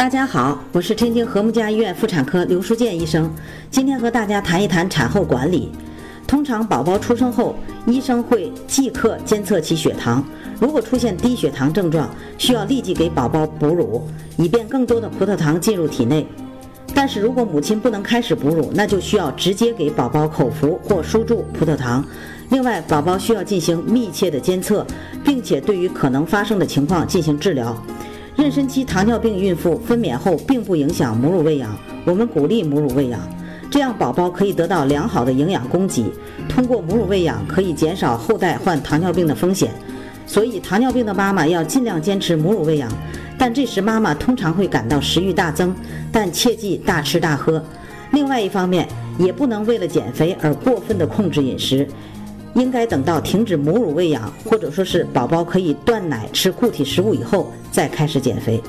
大家好，我是天津和睦家医院妇产科刘淑健医生。今天和大家谈一谈产后管理。通常宝宝出生后，医生会即刻监测其血糖，如果出现低血糖症状，需要立即给宝宝哺乳，以便更多的葡萄糖进入体内。但是如果母亲不能开始哺乳，那就需要直接给宝宝口服或输注葡萄糖。另外，宝宝需要进行密切的监测，并且对于可能发生的情况进行治疗。妊娠期糖尿病孕妇分娩后并不影响母乳喂养，我们鼓励母乳喂养，这样宝宝可以得到良好的营养供给。通过母乳喂养可以减少后代患糖尿病的风险，所以糖尿病的妈妈要尽量坚持母乳喂养。但这时妈妈通常会感到食欲大增，但切忌大吃大喝。另外一方面，也不能为了减肥而过分的控制饮食。应该等到停止母乳喂养，或者说是宝宝可以断奶吃固体食物以后，再开始减肥。